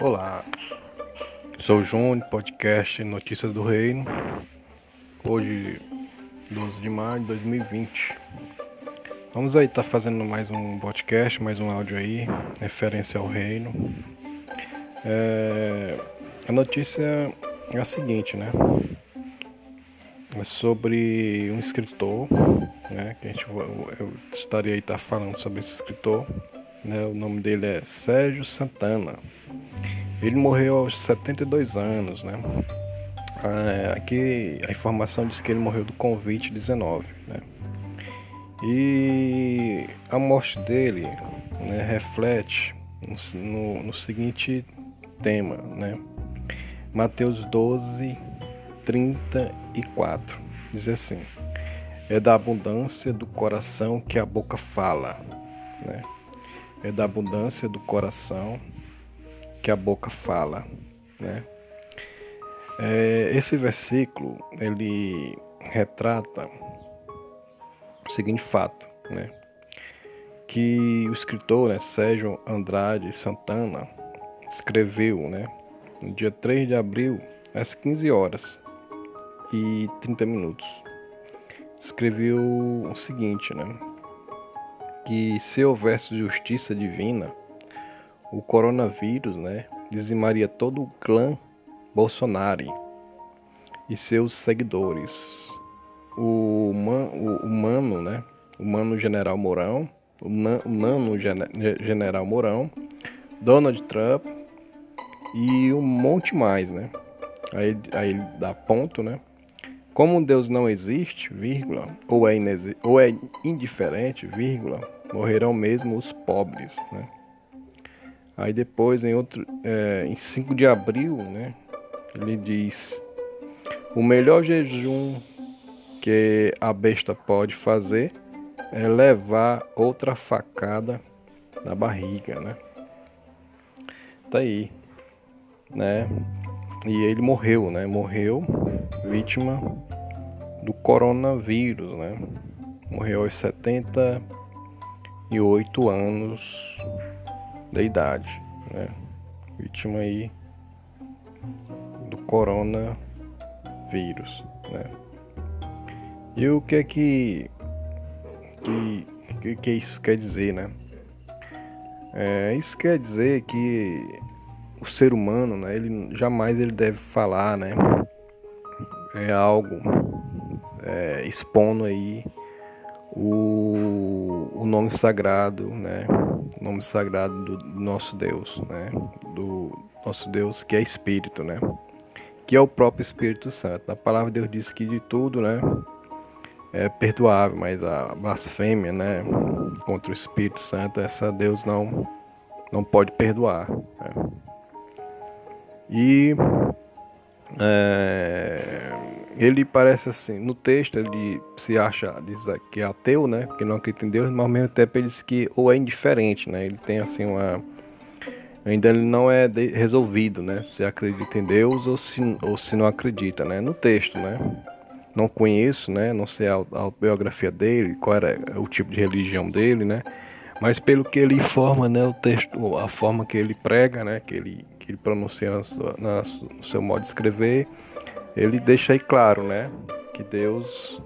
Olá, sou o Júnior, podcast Notícias do Reino. Hoje, 12 de maio de 2020. Vamos aí tá fazendo mais um podcast, mais um áudio aí, referência ao reino. É, a notícia é a seguinte, né? É sobre um escritor, né? Que a gente, eu estaria aí tá falando sobre esse escritor. Né, o nome dele é Sérgio Santana. Ele morreu aos 72 anos, né? Ah, aqui a informação diz que ele morreu do Covid-19, né? E a morte dele né, reflete no, no, seguinte tema, né? Mateus 12, 34 diz assim: É da abundância do coração que a boca fala, né? É da abundância do coração que a boca fala, né? É, esse versículo ele retrata o seguinte fato, né? Que o escritor, né, Sérgio Andrade Santana, escreveu, né, no dia 3 de abril, às 15 horas e 30 minutos. Escreveu o seguinte, né? Que se houvesse justiça divina, o coronavírus, né, dizimaria todo o clã Bolsonaro e seus seguidores. O, man, o humano, né, o mano General Mourão, o, nan, o nano General Mourão, Donald Trump e um monte mais, né? Aí, aí dá ponto, né? Como Deus não existe, vírgula, ou é, ou é indiferente, vírgula, morrerão mesmo os pobres, né? Aí depois, em outro, é, em 5 de abril, né, ele diz: o melhor jejum que a besta pode fazer é levar outra facada na barriga, né? Tá aí, né? E ele morreu, né? Morreu vítima do coronavírus, né? Morreu aos 78 anos da idade, né? Vítima aí do coronavírus, né? E o que é que, que, que, isso quer dizer, né? É, isso quer dizer que o ser humano, né, ele jamais ele deve falar, né, é algo é, expondo aí o, o nome sagrado, né, nome sagrado do nosso Deus, né? Do nosso Deus que é Espírito, né? Que é o próprio Espírito Santo. A palavra de Deus diz que de tudo, né? É perdoável, mas a blasfêmia, né? Contra o Espírito Santo, essa Deus não não pode perdoar. Né? E é, ele parece assim, no texto ele se acha, diz que é ateu, né? Que não acredita em Deus, mas ao mesmo tempo ele diz que ou é indiferente, né? Ele tem assim uma ainda ele não é resolvido, né? Se acredita em Deus ou se, ou se não acredita, né? No texto, né? Não conheço, né? Não sei a, a biografia dele, qual era o tipo de religião dele, né? Mas pelo que ele informa, né? O texto, a forma que ele prega, né? Que ele que ele pronuncia no seu modo de escrever, ele deixa aí claro, né, que Deus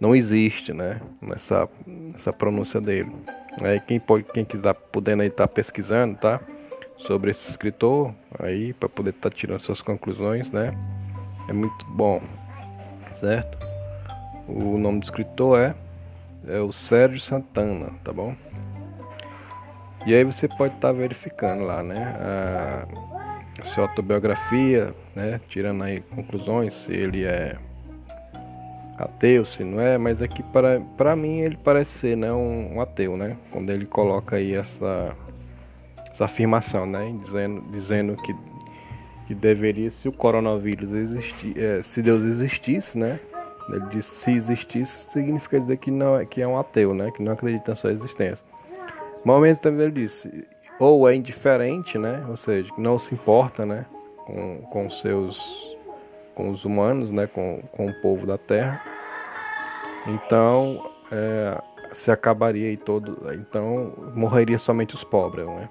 não existe, né, nessa, nessa pronúncia dele. Aí quem pode, quem quiser podendo aí estar tá pesquisando, tá, sobre esse escritor aí para poder estar tá tirando suas conclusões, né, é muito bom, certo? O nome do escritor é é o Sérgio Santana, tá bom? E aí você pode estar tá verificando lá, né? A, sua autobiografia, né? Tirando aí conclusões se ele é ateu, se não é, mas aqui para para mim ele parece ser, né, um, um, ateu, né? Quando ele coloca aí essa essa afirmação, né, dizendo dizendo que que deveria se o coronavírus existir, é, se Deus existisse, né? Ele diz se existisse significa dizer que não é que é um ateu, né? Que não acredita na sua existência. Mas ao mesmo tempo ele disse ou é indiferente, né? Ou seja, não se importa, né? Com, com seus com os humanos, né? Com, com o povo da Terra. Então é, se acabaria aí todo, então morreria somente os pobres, né?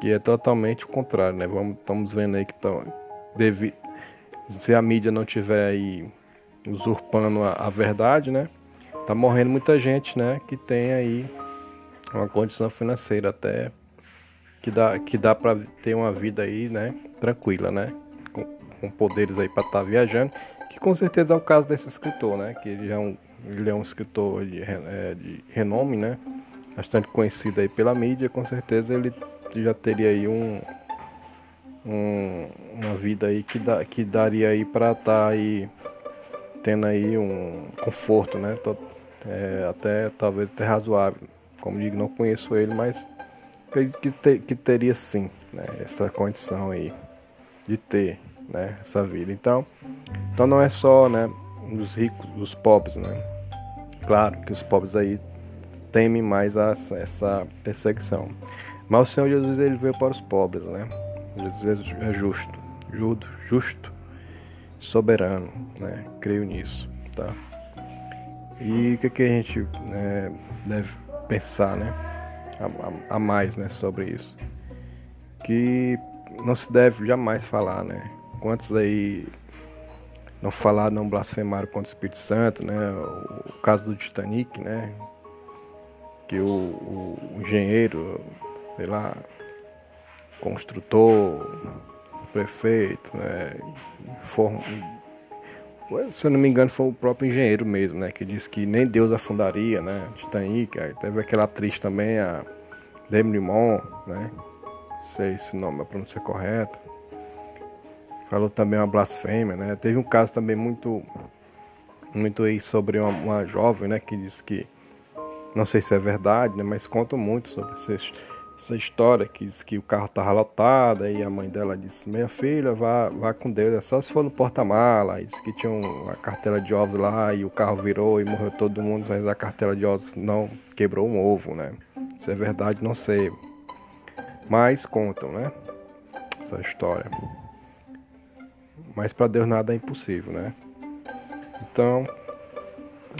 que é totalmente o contrário, né? Vamos, estamos vendo aí que tão, deve, se a mídia não tiver aí usurpando a, a, verdade, né? Tá morrendo muita gente, né? Que tem aí uma condição financeira até que dá, que dá para ter uma vida aí, né? Tranquila, né? Com, com poderes aí para estar tá viajando, que com certeza é o caso desse escritor, né? Que ele é um, ele é um escritor de, é, de renome, né? Bastante conhecido aí pela mídia, com certeza ele já teria aí um, um uma vida aí que, dá, que daria aí para estar tá aí tendo aí um conforto, né? É, até talvez até razoável. Como digo, não conheço ele, mas acredito que, ter, que teria sim né? essa condição aí de ter né? essa vida. Então, então não é só né, os ricos, os pobres, né? Claro que os pobres aí temem mais a, essa perseguição. Mas o Senhor Jesus ele veio para os pobres, né? Jesus é justo, justo, justo, soberano, né? Creio nisso, tá? E o que, que a gente né, deve pensar, né? A, a, a, mais, né? Sobre isso, que não se deve jamais falar, né? Quantos aí não falaram, não blasfemaram contra o Espírito Santo, né? O, o caso do Titanic, né? Que o, o engenheiro sei lá, construtor, prefeito, né? For... Se eu não me engano, foi o próprio engenheiro mesmo, né? Que disse que nem Deus afundaria, né? Titanic. Aí teve aquela atriz também, a Demi Limon, né? Não sei se o nome, a pronúncia é correta. Falou também uma blasfêmia, né? Teve um caso também muito, muito aí sobre uma, uma jovem, né? Que disse que, não sei se é verdade, né? Mas contam muito sobre esses essa história que diz que o carro estava lotado, aí a mãe dela disse, minha filha, vá, vá com Deus, é só se for no porta-mala, disse que tinha uma cartela de ovos lá e o carro virou e morreu todo mundo, mas a cartela de ovos não quebrou um ovo, né? Se é verdade, não sei. Mas contam, né? Essa história. Mas para Deus nada é impossível, né? Então,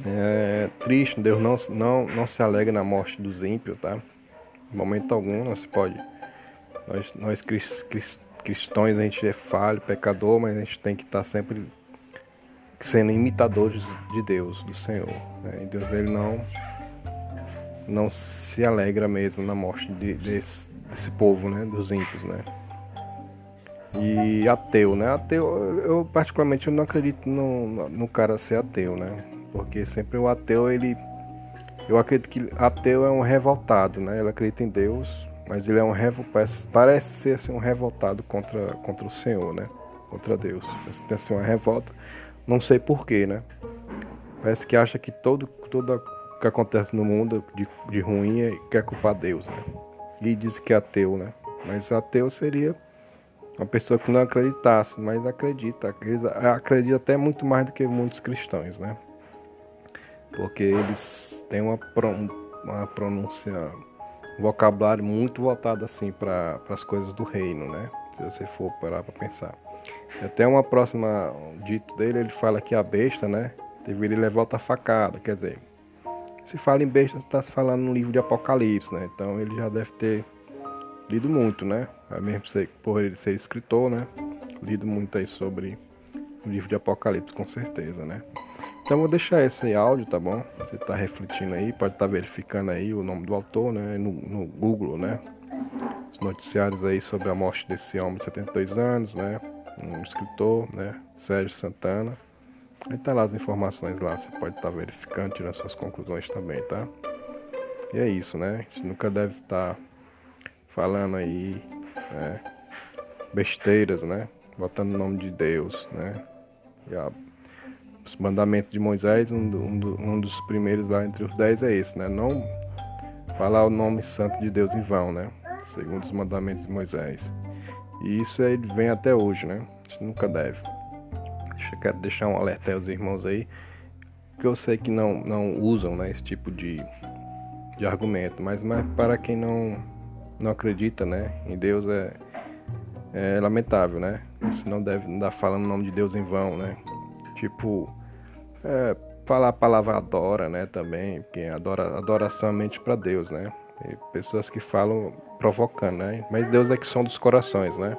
é triste, Deus não, não, não se alegra na morte dos ímpios, tá? Em momento algum se pode. Nós, nós cristãos, a gente é falho, pecador, mas a gente tem que estar sempre sendo imitadores de Deus, do Senhor. Né? E Deus ele não, não se alegra mesmo na morte de, desse, desse povo, né? dos ímpios. Né? E ateu, né? Ateu, eu particularmente eu não acredito no, no cara ser ateu, né? Porque sempre o ateu ele eu acredito que ateu é um revoltado, né? Ele acredita em Deus, mas ele é um parece, parece ser assim, um revoltado contra, contra o Senhor, né? Contra Deus. Tem assim, uma revolta. Não sei porquê, né? Parece que acha que todo, tudo que acontece no mundo de, de ruim é, quer culpar Deus, né? E diz que é ateu, né? Mas ateu seria uma pessoa que não acreditasse, mas. Acredita, acredita até muito mais do que muitos cristãos, né? Porque eles têm uma, uma pronúncia, um vocabulário muito voltado assim para as coisas do reino, né? Se você for parar para pensar. Até uma próxima um dito dele, ele fala que a besta, né? Deveria levar outra facada, quer dizer, se fala em besta, está se falando no livro de Apocalipse, né? Então ele já deve ter lido muito, né? É mesmo ser, por ele ser escritor, né? Lido muito aí sobre o livro de Apocalipse, com certeza, né? Então vou deixar esse áudio, tá bom? Você tá refletindo aí, pode estar tá verificando aí o nome do autor, né? No, no, Google, né? Os noticiários aí sobre a morte desse homem de 72 anos, né? Um escritor, né? Sérgio Santana. Aí tá lá as informações lá, você pode estar tá verificando, tirando suas conclusões também, tá? E é isso, né? A gente nunca deve estar tá falando aí, né? Besteiras, né? Botando o nome de Deus, né? E a os mandamentos de Moisés, um, um, um, dos primeiros lá entre os dez é esse, né? Não falar o nome santo de Deus em vão, né? Segundo os mandamentos de Moisés. E isso aí vem até hoje, né? A gente nunca deve. Eu quero deixar um alerta aos irmãos aí, que eu sei que não, não usam né, esse tipo de, de argumento, mas, mas para quem não, não acredita né, em Deus é, é lamentável, né? Você não deve andar falando o nome de Deus em vão, né? Tipo, é, falar a palavra adora, né, também, porque adora, adoração mente para Deus, né? Pessoas que falam provocando, né? Mas Deus é que som dos corações, né?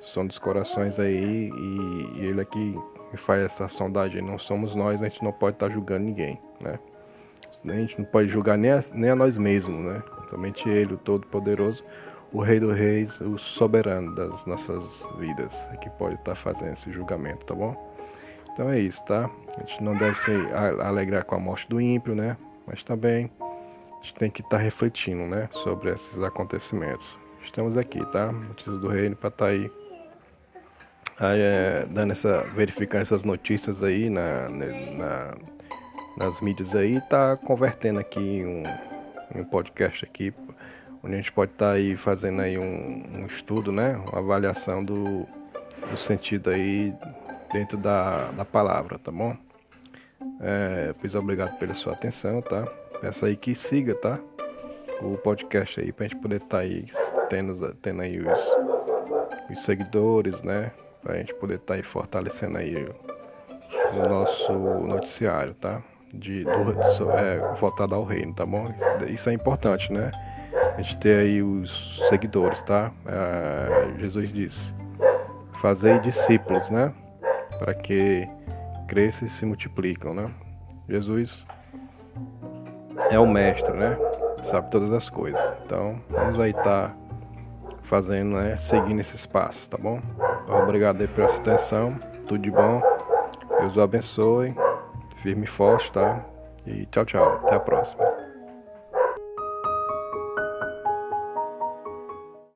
Som dos corações aí e, e Ele é que faz essa sondagem. Não somos nós, a gente não pode estar tá julgando ninguém, né? A gente não pode julgar nem a, nem a nós mesmos, né? Somente Ele, o Todo-Poderoso, o Rei dos Reis, o soberano das nossas vidas, é que pode estar fazendo esse julgamento, tá bom? Então é isso, tá? A gente não deve se alegrar com a morte do ímpio, né? Mas também a gente tem que estar tá refletindo, né? Sobre esses acontecimentos. Estamos aqui, tá? Notícias do Reino para estar tá aí, aí é, dando essa, verificando essas notícias aí na, na nas mídias aí, tá convertendo aqui um, um podcast aqui, onde a gente pode estar tá aí fazendo aí um, um, estudo, né? Uma avaliação do, do sentido aí dentro da, da palavra, tá bom? É, pois obrigado pela sua atenção, tá? Peço aí que siga, tá? O podcast aí pra gente poder estar tá aí tendo, tendo aí os, os seguidores, né? Pra gente poder estar tá aí fortalecendo aí o, nosso noticiário, tá? de, do, é, ao reino, tá bom? Isso é importante, né? A gente ter aí os seguidores, tá? É, Jesus disse: Fazei discípulos, né? Para que cresçam e se multiplicam, né? Jesus é o mestre, né? Sabe todas as coisas. Então, vamos aí estar tá fazendo, né? Seguindo esses passos, tá bom? Obrigado aí pela sua atenção. Tudo de bom. Deus o abençoe firme e forte, tá? E tchau, tchau. Até a próxima.